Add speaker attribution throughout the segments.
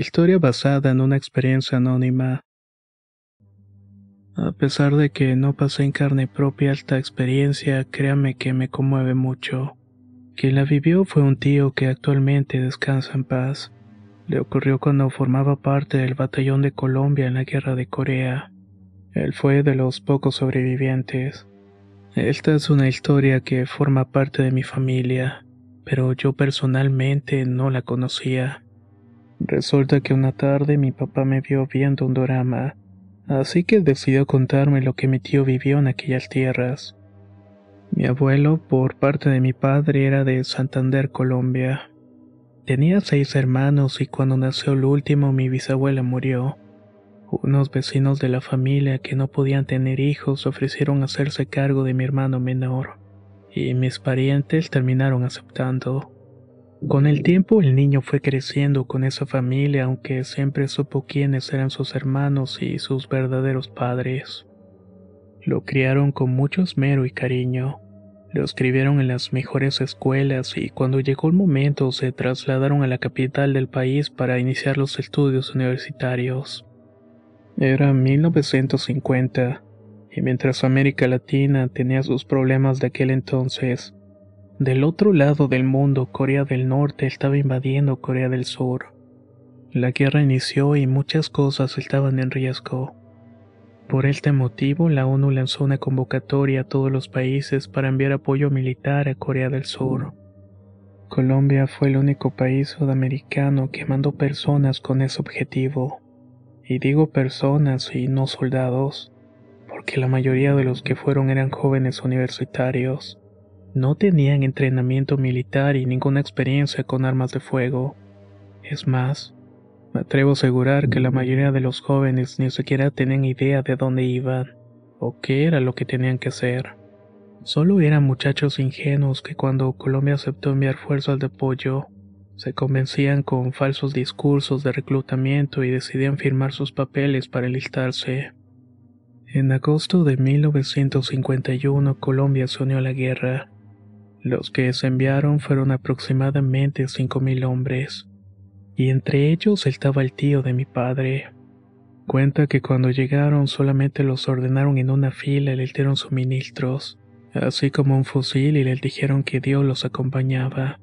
Speaker 1: Historia basada en una experiencia anónima. A pesar de que no pasé en carne propia esta experiencia, créame que me conmueve mucho. Quien la vivió fue un tío que actualmente descansa en paz. Le ocurrió cuando formaba parte del batallón de Colombia en la guerra de Corea. Él fue de los pocos sobrevivientes. Esta es una historia que forma parte de mi familia, pero yo personalmente no la conocía. Resulta que una tarde mi papá me vio viendo un drama, así que decidió contarme lo que mi tío vivió en aquellas tierras. Mi abuelo, por parte de mi padre, era de Santander, Colombia. Tenía seis hermanos y cuando nació el último mi bisabuela murió. Unos vecinos de la familia que no podían tener hijos ofrecieron hacerse cargo de mi hermano menor, y mis parientes terminaron aceptando. Con el tiempo el niño fue creciendo con esa familia, aunque siempre supo quiénes eran sus hermanos y sus verdaderos padres. Lo criaron con mucho esmero y cariño. Lo escribieron en las mejores escuelas y cuando llegó el momento se trasladaron a la capital del país para iniciar los estudios universitarios. Era 1950 y mientras América Latina tenía sus problemas de aquel entonces, del otro lado del mundo, Corea del Norte estaba invadiendo Corea del Sur. La guerra inició y muchas cosas estaban en riesgo. Por este motivo, la ONU lanzó una convocatoria a todos los países para enviar apoyo militar a Corea del Sur. Colombia fue el único país sudamericano que mandó personas con ese objetivo. Y digo personas y no soldados, porque la mayoría de los que fueron eran jóvenes universitarios. No tenían entrenamiento militar y ninguna experiencia con armas de fuego. Es más, me atrevo a asegurar que la mayoría de los jóvenes ni siquiera tenían idea de dónde iban o qué era lo que tenían que hacer. Solo eran muchachos ingenuos que cuando Colombia aceptó enviar fuerzas de apoyo, se convencían con falsos discursos de reclutamiento y decidían firmar sus papeles para enlistarse. En agosto de 1951 Colombia se unió a la guerra. Los que se enviaron fueron aproximadamente cinco mil hombres, y entre ellos estaba el tío de mi padre. Cuenta que cuando llegaron solamente los ordenaron en una fila y les dieron suministros, así como un fusil y les dijeron que Dios los acompañaba.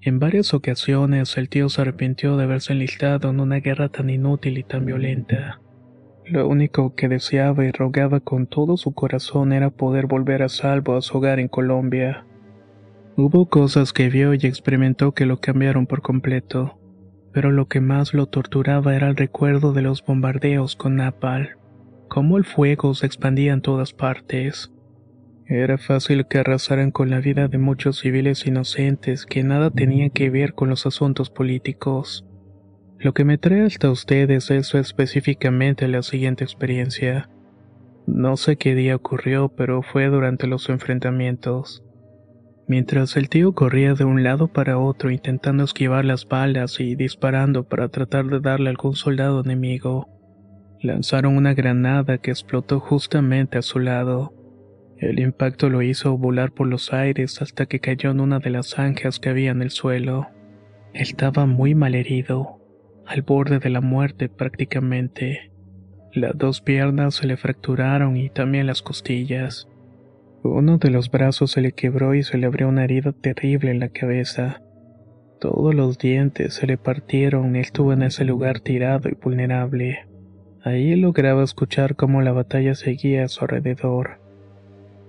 Speaker 1: En varias ocasiones el tío se arrepintió de haberse enlistado en una guerra tan inútil y tan violenta. Lo único que deseaba y rogaba con todo su corazón era poder volver a salvo a su hogar en Colombia. Hubo cosas que vio y experimentó que lo cambiaron por completo, pero lo que más lo torturaba era el recuerdo de los bombardeos con napal, cómo el fuego se expandía en todas partes. Era fácil que arrasaran con la vida de muchos civiles inocentes que nada tenían que ver con los asuntos políticos. Lo que me trae hasta ustedes es específicamente la siguiente experiencia. No sé qué día ocurrió, pero fue durante los enfrentamientos. Mientras el tío corría de un lado para otro intentando esquivar las balas y disparando para tratar de darle a algún soldado enemigo, lanzaron una granada que explotó justamente a su lado. El impacto lo hizo volar por los aires hasta que cayó en una de las zanjas que había en el suelo. Estaba muy mal herido, al borde de la muerte prácticamente. Las dos piernas se le fracturaron y también las costillas. Uno de los brazos se le quebró y se le abrió una herida terrible en la cabeza. Todos los dientes se le partieron y estuvo en ese lugar tirado y vulnerable. Ahí lograba escuchar cómo la batalla seguía a su alrededor.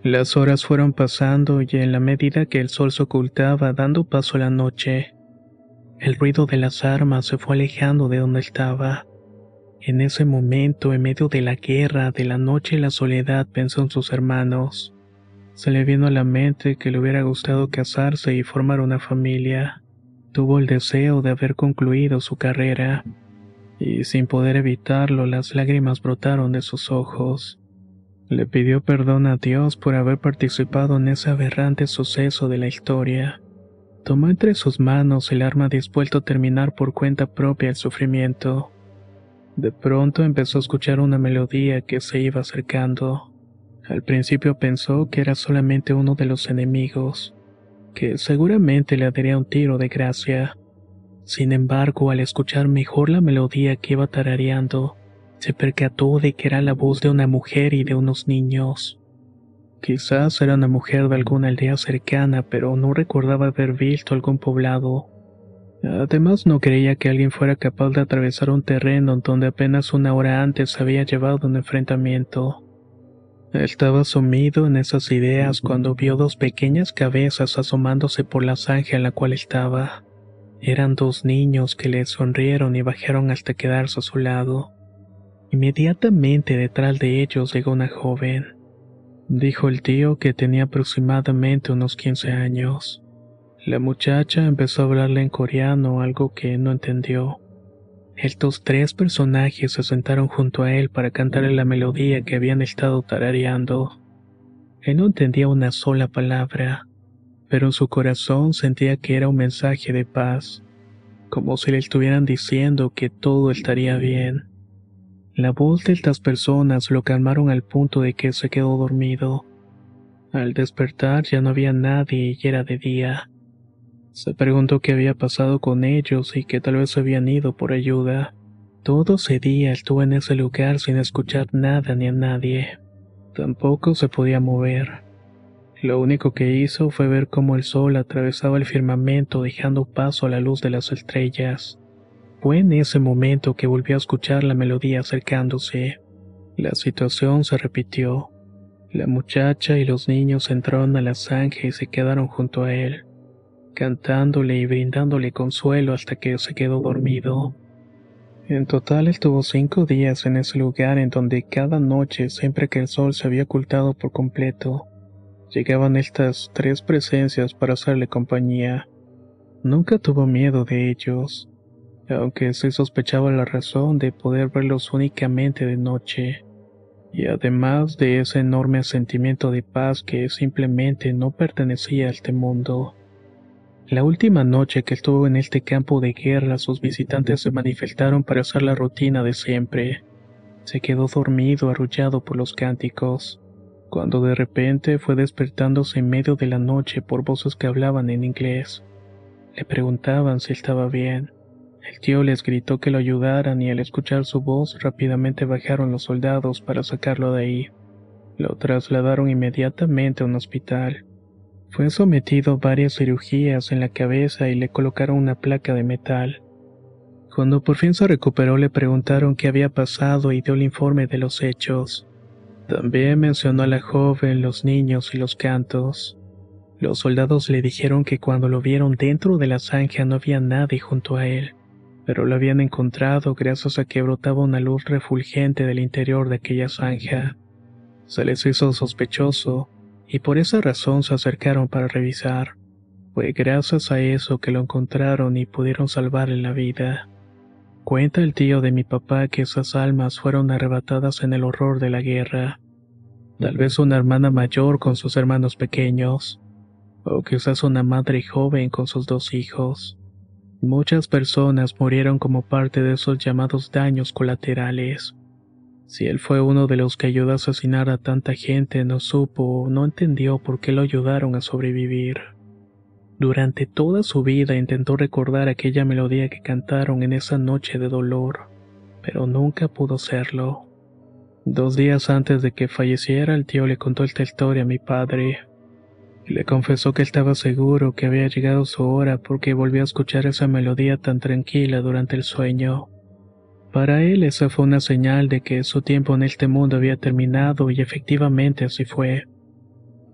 Speaker 1: Las horas fueron pasando y en la medida que el sol se ocultaba dando paso a la noche, el ruido de las armas se fue alejando de donde estaba. En ese momento, en medio de la guerra, de la noche y la soledad, pensó en sus hermanos. Se le vino a la mente que le hubiera gustado casarse y formar una familia. Tuvo el deseo de haber concluido su carrera, y sin poder evitarlo las lágrimas brotaron de sus ojos. Le pidió perdón a Dios por haber participado en ese aberrante suceso de la historia. Tomó entre sus manos el arma dispuesto a terminar por cuenta propia el sufrimiento. De pronto empezó a escuchar una melodía que se iba acercando. Al principio pensó que era solamente uno de los enemigos, que seguramente le daría un tiro de gracia. Sin embargo, al escuchar mejor la melodía que iba tarareando, se percató de que era la voz de una mujer y de unos niños. Quizás era una mujer de alguna aldea cercana, pero no recordaba haber visto algún poblado. Además no creía que alguien fuera capaz de atravesar un terreno donde apenas una hora antes había llevado un enfrentamiento. Estaba sumido en esas ideas cuando vio dos pequeñas cabezas asomándose por la zanja en la cual estaba. Eran dos niños que le sonrieron y bajaron hasta quedarse a su lado. Inmediatamente detrás de ellos llegó una joven. Dijo el tío que tenía aproximadamente unos 15 años. La muchacha empezó a hablarle en coreano, algo que no entendió. Estos tres personajes se sentaron junto a él para cantarle la melodía que habían estado tarareando. Él no entendía una sola palabra, pero en su corazón sentía que era un mensaje de paz, como si le estuvieran diciendo que todo estaría bien. La voz de estas personas lo calmaron al punto de que se quedó dormido. Al despertar ya no había nadie y era de día. Se preguntó qué había pasado con ellos y que tal vez habían ido por ayuda. Todo ese día estuvo en ese lugar sin escuchar nada ni a nadie. Tampoco se podía mover. Lo único que hizo fue ver cómo el sol atravesaba el firmamento dejando paso a la luz de las estrellas. Fue en ese momento que volvió a escuchar la melodía acercándose. La situación se repitió. La muchacha y los niños entraron a la zanja y se quedaron junto a él, cantándole y brindándole consuelo hasta que se quedó dormido. En total estuvo cinco días en ese lugar en donde cada noche, siempre que el sol se había ocultado por completo, llegaban estas tres presencias para hacerle compañía. Nunca tuvo miedo de ellos aunque se sospechaba la razón de poder verlos únicamente de noche, y además de ese enorme sentimiento de paz que simplemente no pertenecía a este mundo. La última noche que estuvo en este campo de guerra, sus visitantes se manifestaron para hacer la rutina de siempre. Se quedó dormido, arrullado por los cánticos, cuando de repente fue despertándose en medio de la noche por voces que hablaban en inglés. Le preguntaban si estaba bien. El tío les gritó que lo ayudaran y al escuchar su voz rápidamente bajaron los soldados para sacarlo de ahí. Lo trasladaron inmediatamente a un hospital. Fue sometido a varias cirugías en la cabeza y le colocaron una placa de metal. Cuando por fin se recuperó le preguntaron qué había pasado y dio el informe de los hechos. También mencionó a la joven, los niños y los cantos. Los soldados le dijeron que cuando lo vieron dentro de la zanja no había nadie junto a él pero lo habían encontrado gracias a que brotaba una luz refulgente del interior de aquella zanja. Se les hizo sospechoso, y por esa razón se acercaron para revisar. Fue gracias a eso que lo encontraron y pudieron salvarle la vida. Cuenta el tío de mi papá que esas almas fueron arrebatadas en el horror de la guerra. Tal vez una hermana mayor con sus hermanos pequeños, o quizás una madre joven con sus dos hijos. Muchas personas murieron como parte de esos llamados daños colaterales. Si él fue uno de los que ayudó a asesinar a tanta gente, no supo o no entendió por qué lo ayudaron a sobrevivir. Durante toda su vida intentó recordar aquella melodía que cantaron en esa noche de dolor, pero nunca pudo hacerlo. Dos días antes de que falleciera, el tío le contó esta historia a mi padre. Le confesó que estaba seguro que había llegado su hora porque volvió a escuchar esa melodía tan tranquila durante el sueño. Para él esa fue una señal de que su tiempo en este mundo había terminado y efectivamente así fue.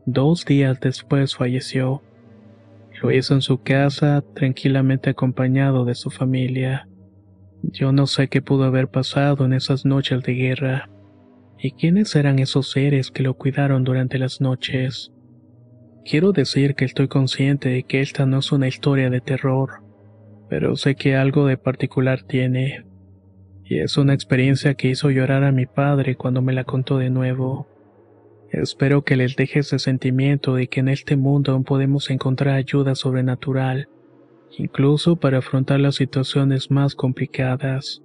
Speaker 1: Dos días después falleció. Lo hizo en su casa, tranquilamente acompañado de su familia. Yo no sé qué pudo haber pasado en esas noches de guerra. ¿Y quiénes eran esos seres que lo cuidaron durante las noches? Quiero decir que estoy consciente de que esta no es una historia de terror, pero sé que algo de particular tiene. Y es una experiencia que hizo llorar a mi padre cuando me la contó de nuevo. Espero que les deje ese sentimiento de que en este mundo aún podemos encontrar ayuda sobrenatural, incluso para afrontar las situaciones más complicadas.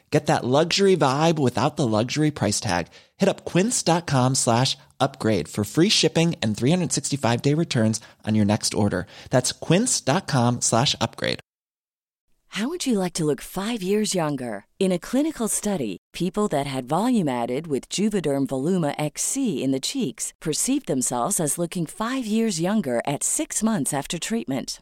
Speaker 2: Get that luxury vibe without the luxury price tag. Hit up quince.com slash upgrade for free shipping and 365 day returns on your next order. That's quince.com slash upgrade.
Speaker 3: How would you like to look five years younger? In a clinical study, people that had volume added with Juvederm Voluma XC in the cheeks perceived themselves as looking five years younger at six months after treatment.